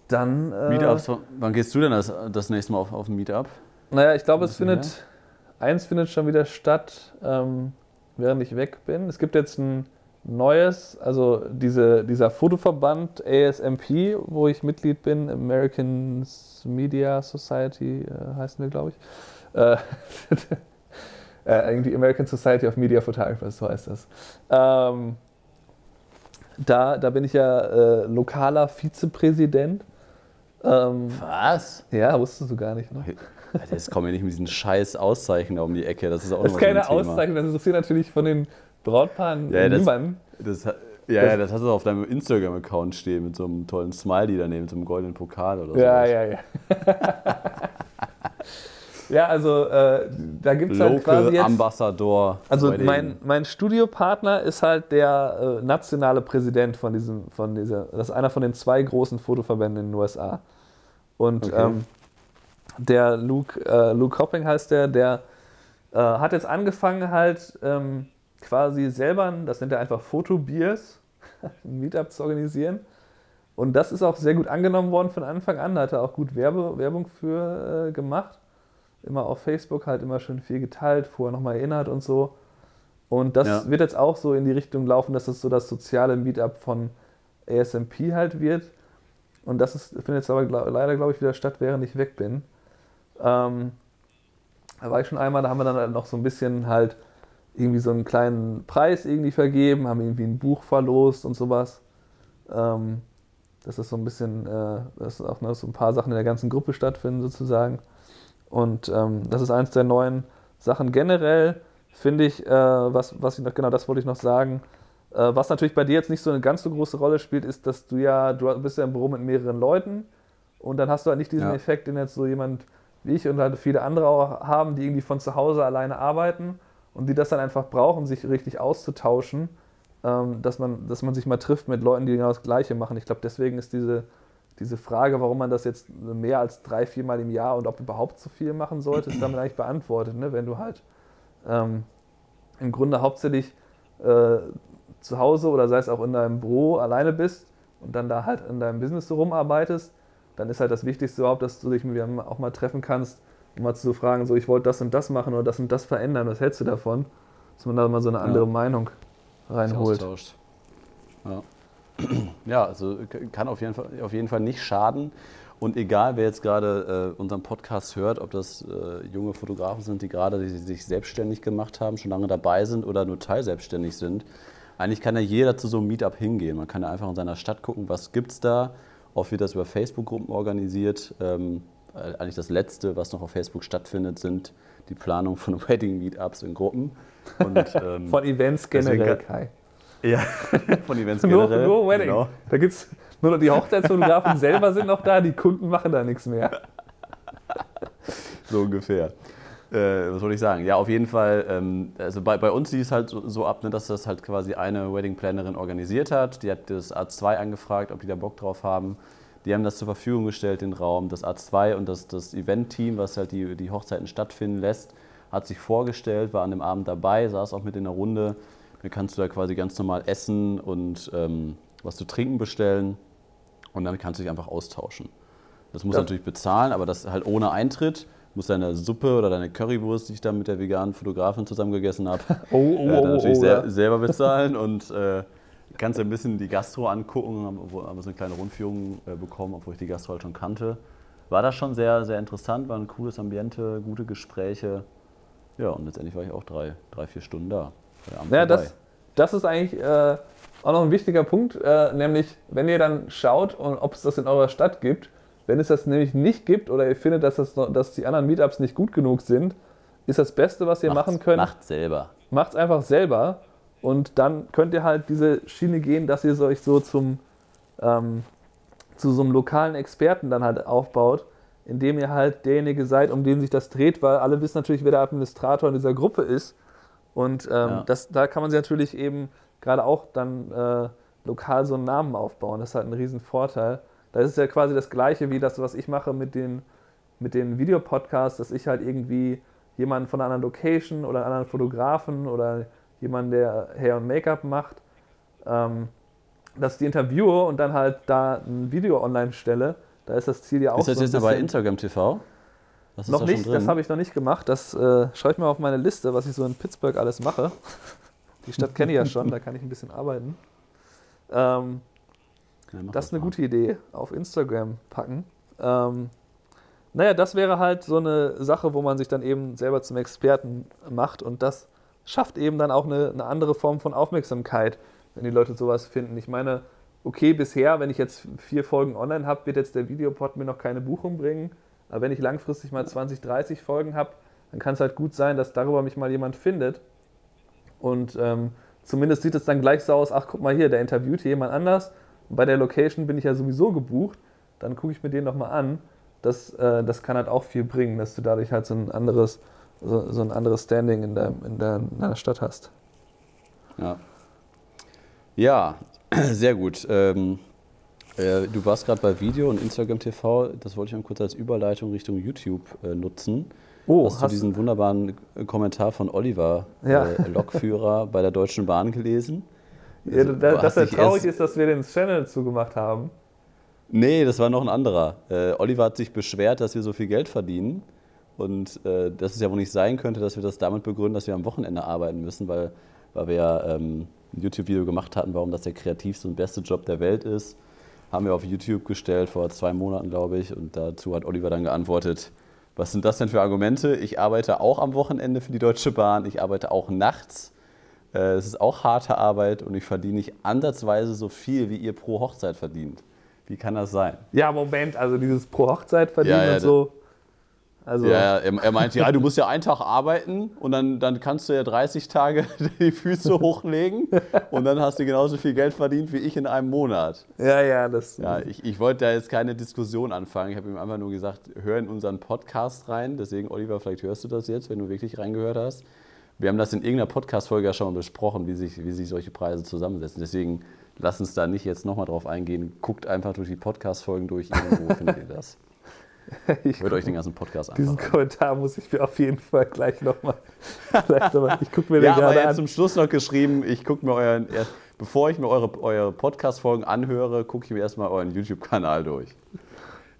dann. Äh, Meetups, wann gehst du denn das, das nächste Mal auf, auf ein Meetup? Naja, ich glaube, es findet. Eins findet schon wieder statt, ähm, während ich weg bin. Es gibt jetzt ein neues, also diese, dieser Fotoverband ASMP, wo ich Mitglied bin, American Media Society äh, heißen wir, glaube ich. Äh, äh, irgendwie American Society of Media Photographers, so heißt das. Ähm, da, da bin ich ja äh, lokaler Vizepräsident. Ähm, Was? ja, wusstest du gar nicht, ne? Alter, Jetzt kommen wir nicht mit diesen scheiß Auszeichen um die Ecke. Das ist auch Das ist keine so. Auszeichnung, das interessiert natürlich von den Brautpaaren Ja, das- niemanden. Das, hat- ja, ja, das hast du auf deinem Instagram-Account stehen mit so einem tollen Smiley daneben, mit so einem goldenen Pokal oder so. Ja, ja, ja. ja, also äh, da gibt es halt quasi jetzt. Ambassador. Also mein, mein Studiopartner ist halt der äh, nationale Präsident von diesem, von dieser, das ist einer von den zwei großen Fotoverbänden in den USA. Und Okay. ähm, der Luke, äh, Luke Hopping heißt der, der äh, hat jetzt angefangen halt ähm, quasi selber, das nennt er einfach Fotobiers, ein Meetup zu organisieren. Und das ist auch sehr gut angenommen worden von Anfang an. Da hat er auch gut Werbe, Werbung für äh, gemacht. Immer auf Facebook halt immer schön viel geteilt, vorher nochmal erinnert und so. Und das Ja. wird jetzt auch so in die Richtung laufen, dass es so das soziale Meetup von ASMP halt wird. Und das ist, findet jetzt aber leider, glaube ich, wieder statt, während ich weg bin. Ähm, da war ich schon einmal, da haben wir dann halt noch so ein bisschen halt irgendwie so einen kleinen Preis irgendwie vergeben, haben irgendwie ein Buch verlost und sowas. Ähm, das ist so ein bisschen, äh, dass auch noch so ein paar Sachen in der ganzen Gruppe stattfinden sozusagen. Und ähm, das ist eins der neuen Sachen. Generell finde ich, äh, was, was ich noch, genau das wollte ich noch sagen, was natürlich bei dir jetzt nicht so eine ganz so große Rolle spielt, ist, dass du ja, du bist ja im Büro mit mehreren Leuten und dann hast du halt nicht diesen Ja. Effekt, den jetzt so jemand wie ich und halt viele andere auch haben, die irgendwie von zu Hause alleine arbeiten und die das dann einfach brauchen, sich richtig auszutauschen, ähm, dass, man, dass man sich mal trifft mit Leuten, die genau das Gleiche machen. Ich glaube, deswegen ist diese, diese Frage, warum man das jetzt mehr als drei, viermal im Jahr und ob überhaupt so viel machen sollte, ist damit eigentlich beantwortet. Ne? Wenn du halt ähm, im Grunde hauptsächlich äh, zu Hause oder sei es auch in deinem Büro alleine bist und dann da halt in deinem Business so rumarbeitest, dann ist halt das Wichtigste überhaupt, dass du dich mit jemandem auch mal treffen kannst, um mal zu fragen, so ich wollte das und das machen oder das und das verändern, was hältst du davon? Dass man da mal so eine andere Ja. Meinung reinholt. Ja. ja, also kann auf jeden, Fall, auf jeden Fall nicht schaden. Und egal, wer jetzt gerade äh, unseren Podcast hört, ob das äh, junge Fotografen sind, die gerade die sich selbstständig gemacht haben, schon lange dabei sind oder nur teilselbstständig sind, eigentlich kann ja jeder zu so einem Meetup hingehen. Man kann ja einfach in seiner Stadt gucken, was gibt es da. Oft wird das über Facebook-Gruppen organisiert. Ähm, äh, eigentlich das Letzte, was noch auf Facebook stattfindet, sind die Planung von Wedding-Meetups in Gruppen. Und, ähm, Von Events generell, Kai. ja, von Events Nur, generell. nur Wedding. Genau. Da gibt's nur noch die Hochzeitsfotografen selber sind noch da, die Kunden machen da nichts mehr. So ungefähr. Äh, was soll ich sagen? Ja, auf jeden Fall. Ähm, also bei, bei uns lief es halt so, so ab, ne, dass das halt quasi eine Wedding Plannerin organisiert hat. Die hat das A2 angefragt, ob die da Bock drauf haben. Die haben das zur Verfügung gestellt, den Raum. Das A2 und das, das Event-Team, was halt die, die Hochzeiten stattfinden lässt, hat sich vorgestellt, war an dem Abend dabei, saß auch mit in der Runde. Dann kannst du da quasi ganz normal essen und ähm, was zu trinken bestellen. Und damit kannst du dich einfach austauschen. Das musst du Ja. natürlich bezahlen, aber das halt ohne Eintritt. Du musst deine Suppe oder deine Currywurst, die ich dann mit der veganen Fotografin zusammen gegessen habe, Oh, oh, äh, dann oh, natürlich oh, sel ja. selber bezahlen und äh, kannst dir ein bisschen die Gastro angucken, haben, wo- haben so eine kleine Rundführung äh, bekommen, obwohl ich die Gastro halt schon kannte. War das schon sehr, sehr interessant, war ein cooles Ambiente, gute Gespräche. Ja, und letztendlich war ich auch drei, drei vier Stunden da. Ja, das, das ist eigentlich äh, auch noch ein wichtiger Punkt, äh, nämlich wenn ihr dann schaut, und ob es das in eurer Stadt gibt. Wenn es das nämlich nicht gibt oder ihr findet, dass, das dass die anderen Meetups nicht gut genug sind, ist das Beste, was ihr Macht's- machen könnt, Macht selber. macht es einfach selber und dann könnt ihr halt diese Schiene gehen, dass ihr euch so zum ähm, zu so einem lokalen Experten dann halt aufbaut, indem ihr halt derjenige seid, um den sich das dreht, weil alle wissen natürlich, wer der Administrator in dieser Gruppe ist. Und ähm, Ja. das, da kann man sich natürlich eben gerade auch dann äh, lokal so einen Namen aufbauen. Das ist halt ein riesen Vorteil. Da ist ja quasi das Gleiche wie das, was ich mache mit den, mit den Videopodcasts, dass ich halt irgendwie jemanden von einer anderen Location oder einen anderen Fotografen oder jemanden, der Hair und Make-up macht, ähm, dass ich die interviewe und dann halt da ein Video online stelle. Da ist das Ziel ja auch Ist das so jetzt aber Instagram TV? Das noch da nicht, das habe ich noch nicht gemacht. Das äh, schaue ich mal auf meine Liste, was ich so in Pittsburgh alles mache. Die Stadt kenne ich ja schon, da kann ich ein bisschen arbeiten. Ähm, Ja, das ist eine mal. gute Idee, auf Instagram packen. Ähm, naja, das wäre halt so eine Sache, wo man sich dann eben selber zum Experten macht und das schafft eben dann auch eine, eine andere Form von Aufmerksamkeit, wenn die Leute sowas finden. Ich meine, okay, bisher, wenn ich jetzt vier Folgen online habe, wird jetzt der Videopod mir noch keine Buchung bringen. Aber wenn ich langfristig mal 20, 30 Folgen habe, dann kann es halt gut sein, dass darüber mich mal jemand findet. Und ähm, zumindest sieht es dann gleich so aus, ach guck mal hier, der interviewt hier jemand anders. Bei der Location bin ich ja sowieso gebucht. Dann gucke ich mir den nochmal an. Das, äh, das kann halt auch viel bringen, dass du dadurch halt so ein anderes, so, so ein anderes Standing in, deinem, in, deiner Stadt hast. Ja, ja sehr gut. Ähm, äh, du warst gerade bei Video und Instagram TV. Das wollte ich mal kurz als Überleitung Richtung YouTube äh, nutzen. Oh, hast, du diesen wunderbaren Kommentar von Oliver, Ja. äh, Lokführer bei der Deutschen Bahn gelesen? Ja, Also, da, dass er traurig ist, dass wir den Channel zugemacht haben. Nee, das war noch ein anderer. Äh, Oliver hat sich beschwert, dass wir so viel Geld verdienen. Und äh, dass es ja wohl nicht sein könnte, dass wir das damit begründen, dass wir am Wochenende arbeiten müssen, weil, weil wir ja ähm, ein YouTube-Video gemacht hatten, warum das der kreativste und beste Job der Welt ist. Haben wir auf YouTube gestellt, vor zwei Monaten, glaube ich. Und dazu hat Oliver dann geantwortet, was sind das denn für Argumente? Ich arbeite auch am Wochenende für die Deutsche Bahn, ich arbeite auch nachts. Äh, Es ist auch harte Arbeit und ich verdiene nicht ansatzweise so viel, wie ihr pro Hochzeit verdient. Wie kann das sein? Ja, Moment, also dieses pro Hochzeit verdienen Ja, ja, und so. Also, Ja, er, er meinte, ja, du musst ja einen Tag arbeiten und dann, dann kannst du ja 30 Tage die Füße hochlegen und dann hast du genauso viel Geld verdient wie ich in einem Monat. ja, ja, das. Ja, ich, ich wollte da jetzt keine Diskussion anfangen. Ich habe ihm einfach nur gesagt, hör in unseren Podcast rein. Deswegen, Oliver, vielleicht hörst du das jetzt, wenn du wirklich reingehört hast. Wir haben das in irgendeiner Podcast-Folge ja schon mal besprochen, wie sich, wie sich solche Preise zusammensetzen. Deswegen lass uns da nicht jetzt nochmal drauf eingehen. Guckt einfach durch die Podcast-Folgen durch. Irgendwo findet ihr das. ich Hört euch den ganzen Podcast diesen an. Kommentar muss ich mir auf jeden Fall gleich nochmal. Ich gucke mir den Ja, aber gerade er hat an. zum Schluss noch geschrieben, ich gucke mir euren, erst- bevor ich mir eure, eure Podcast-Folgen anhöre, gucke ich mir erstmal euren YouTube-Kanal durch.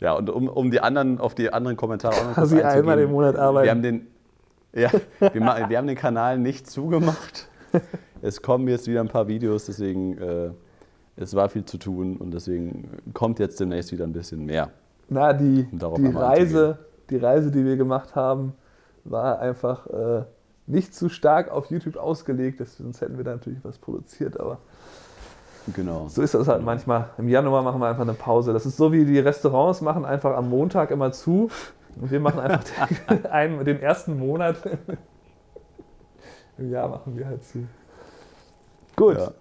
Ja, und um, um die anderen, auf die anderen Kommentare auch noch Quasi einmal im Monat arbeiten. Wir haben den, ja, wir, wir haben den Kanal nicht zugemacht. Es kommen jetzt wieder ein paar Videos, deswegen äh, es war viel zu tun und deswegen kommt jetzt demnächst wieder ein bisschen mehr. Na, die, Um die, Reise, die Reise, die wir gemacht haben, war einfach äh, nicht zu stark auf YouTube ausgelegt. Sonst hätten wir da natürlich was produziert. Aber Genau. so ist das halt manchmal. Im Januar machen wir einfach eine Pause. Das ist so wie die Restaurants machen einfach am Montag immer zu. Und wir machen einfach den, einen, den ersten Monat im Jahr machen wir halt zu. Gut. Ja.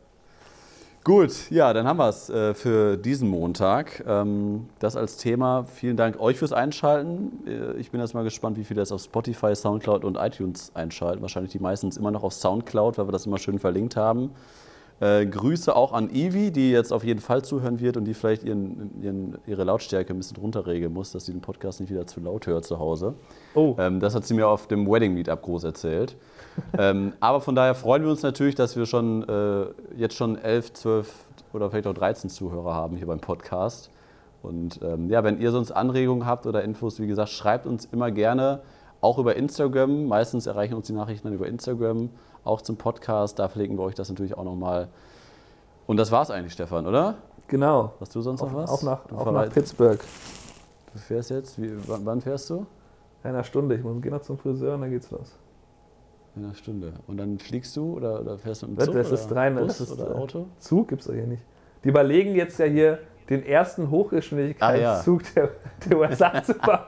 Gut, ja, dann haben wir es äh, für diesen Montag. Ähm, das als Thema. Vielen Dank euch fürs Einschalten. Äh, ich bin jetzt mal gespannt, wie viele das auf Spotify, Soundcloud und iTunes einschalten. Wahrscheinlich die meisten immer noch auf Soundcloud, weil wir das immer schön verlinkt haben. Äh, Grüße auch an Ivi, die jetzt auf jeden Fall zuhören wird und die vielleicht ihren, ihren, ihre Lautstärke ein bisschen runterregeln muss, dass sie den Podcast nicht wieder zu laut hört zu Hause. Oh. Ähm, das hat sie mir auf dem Wedding Meetup groß erzählt. ähm, aber von daher freuen wir uns natürlich, dass wir schon äh, jetzt schon 11, 12 oder vielleicht auch 13 Zuhörer haben hier beim Podcast. Und ähm, ja, wenn ihr sonst Anregungen habt oder Infos, wie gesagt, schreibt uns immer gerne, auch über Instagram. Meistens erreichen uns die Nachrichten dann über Instagram, auch zum Podcast. Da verlinken wir euch das natürlich auch nochmal. Und das war's eigentlich, Stefan, oder? Genau. Hast du sonst noch was? Auch nach, du auch nach Pittsburgh. Du fährst jetzt? Wie, wann fährst du? In einer Stunde. Ich muss gehen noch zum Friseur und dann geht's los. In einer Stunde. Und dann fliegst du oder, oder fährst du mit dem Zug das ist rein, Bus das ist, oder äh, Auto? Zug gibt's doch hier nicht. Die überlegen jetzt ja hier, den ersten Hochgeschwindigkeitszug der, der USA zu bauen.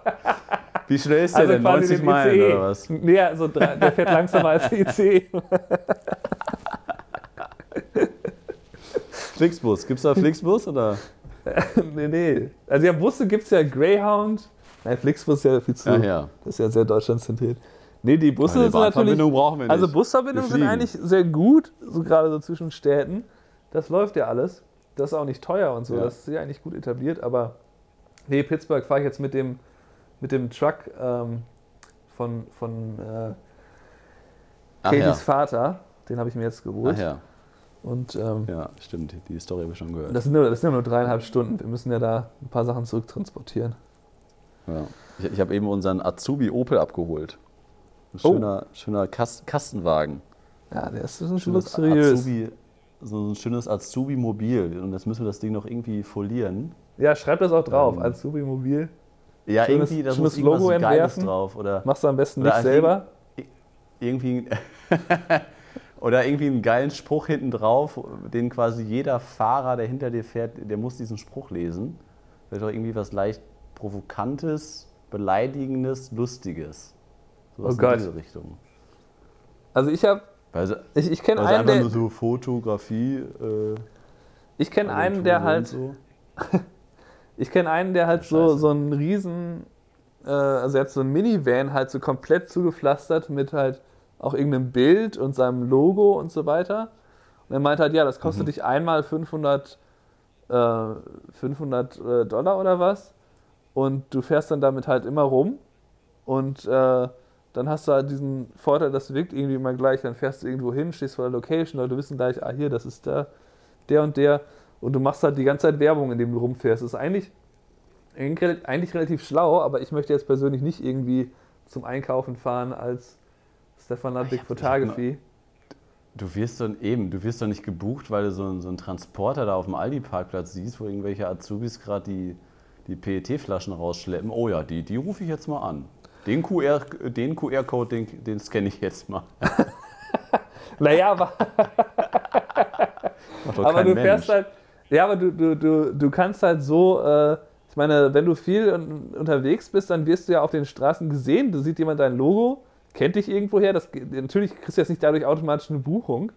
Wie schnell ist der Also denn? quasi 90 den Meilen ICE. oder was? Nee, also der fährt langsamer als der ICE. Flixbus. Gibt es da Flixbus oder? nee, nee. Also ja, Busse gibt's ja Greyhound. Nein, Flixbus ist ja viel zu. Ja, ja. Das ist ja sehr deutschlandzentriert. Nee, die Busse sind natürlich. Brauchen wir nicht. Also Busverbindungen sind eigentlich sehr gut, so gerade so zwischen Städten. Das läuft ja alles. Das ist auch nicht teuer und so. Ja. Das ist ja eigentlich gut etabliert. Aber nee, Pittsburgh fahre ich jetzt mit dem, mit dem Truck ähm, von, von äh, Katys ja. Vater. Den habe ich mir jetzt geholt. Ach ja. Und ähm, Ja, stimmt. Die Story habe ich schon gehört. das, sind nur, das sind nur dreieinhalb Stunden. Wir müssen ja da ein paar Sachen zurücktransportieren. Ja. Ich, ich habe eben unseren Azubi Opel abgeholt. Ein Oh. schöner, schöner Kas Kastenwagen. Ja, der ist schon Schönes luxuriös. Azubi, so ein schönes Azubi-Mobil. Und jetzt müssen wir das Ding noch irgendwie folieren. Ja, schreib das auch drauf. Ähm, Azubi Mobil. Ja, Schönes- irgendwie, das muss irgendwas Logo Geiles entwerfen. drauf. Oder Machst du am besten nicht selber. irgendwie oder irgendwie einen geilen Spruch hinten drauf, den quasi jeder Fahrer, der hinter dir fährt, der muss diesen Spruch lesen. Vielleicht auch irgendwie was leicht provokantes, beleidigendes, lustiges. Sowas Oh in Gott. diese Richtung. Also ich habe, ich, ich kenne einen, einfach der, nur so Fotografie. Äh, ich kenne einen, der halt, so. ich kenne einen, der halt so, so einen riesen, äh, also er hat so ein Minivan halt so komplett zugepflastert mit halt auch irgendeinem Bild und seinem Logo und so weiter. Und er meint halt, ja, das Mhm. kostet dich einmal 500, äh, 500 äh, Dollar oder was. Und du fährst dann damit halt immer rum. Und äh, dann hast du halt diesen Vorteil, das wirkt irgendwie immer gleich. Dann fährst du irgendwo hin, stehst vor der Location, Leute wissen gleich, ah, hier, das ist der, der und der. Und du machst halt die ganze Zeit Werbung, indem du rumfährst. Das ist eigentlich, eigentlich relativ schlau, aber ich möchte jetzt persönlich nicht irgendwie zum Einkaufen fahren als Stefan Ludwig Photography. Du wirst dann eben, du wirst doch nicht gebucht, weil du so, einen- so einen Transporter da auf dem Aldi-Parkplatz siehst, wo irgendwelche Azubis gerade die, die PET-Flaschen rausschleppen. Oh ja, die, die rufe ich jetzt mal an. Den QR den QR-Code, den, den scanne ich jetzt mal. Naja, aber, aber du Mensch. fährst halt, ja, aber du, du, du, du kannst halt so, äh, ich meine, wenn du viel un unterwegs bist, dann wirst du ja auf den Straßen gesehen, du sieht jemand dein Logo, kennt dich irgendwoher, das, natürlich kriegst du jetzt nicht dadurch automatisch eine Buchung,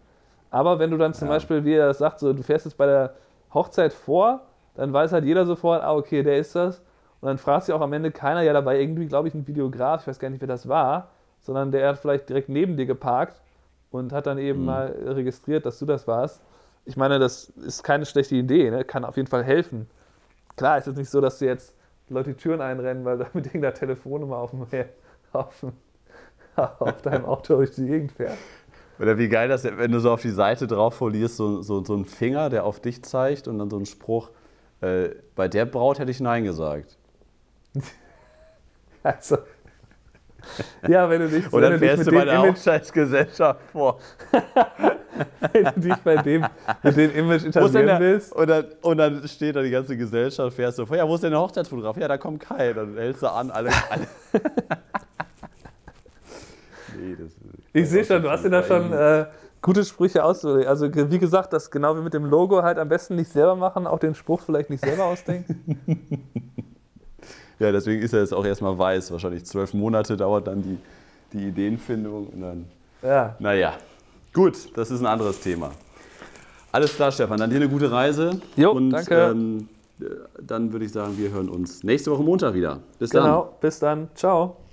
aber wenn du dann zum Ja. Beispiel, wie er das sagt, so, du fährst jetzt bei der Hochzeit vor, dann weiß halt jeder sofort, ah, okay, der ist das. Und dann fragt sich auch am Ende keiner, ja, dabei irgendwie, glaube ich, ein Videograf, ich weiß gar nicht, wer das war, sondern der hat vielleicht direkt neben dir geparkt und hat dann eben Mhm. mal registriert, dass du das warst. Ich meine, das ist keine schlechte Idee, ne? kann auf jeden Fall helfen. Klar, ist jetzt nicht so, dass du jetzt Leute die Türen einrennen, weil du mit irgendeiner Telefonnummer auf, dem, auf, dem, auf deinem Auto durch die Gegend fährst. Oder wie geil das, wenn du so auf die Seite drauf folierst, so, so, so ein Finger, der auf dich zeigt und dann so ein Spruch, äh, bei der Braut hätte ich Nein gesagt. Also, ja, wenn du dich, Und wenn du dich fährst mit du dem bei der Image, Hochzeitsgesellschaft vor. wenn du dich bei dem, mit dem Image etablieren willst. und, dann, und dann steht da die ganze Gesellschaft, fährst du vor, ja, wo ist denn der Hochzeitsfotograf? Ja, da kommt Kai. Dann hältst du an, alle. alle. nee, das Ich sehe schon, du hast dir da schon äh, gute Sprüche auszudenken. Also wie gesagt, das genau wie mit dem Logo halt am besten nicht selber machen, auch den Spruch vielleicht nicht selber ausdenken. Ja, deswegen ist er jetzt auch erstmal weiß. Wahrscheinlich zwölf Monate dauert dann die, die Ideenfindung und dann. Ja. Naja, gut, das ist ein anderes Thema. Alles klar, Stefan. Dann dir eine gute Reise. Jo, Und danke. Ähm, dann würde ich sagen, wir hören uns nächste Woche Montag wieder. Bis dann. Genau, bis dann. Ciao.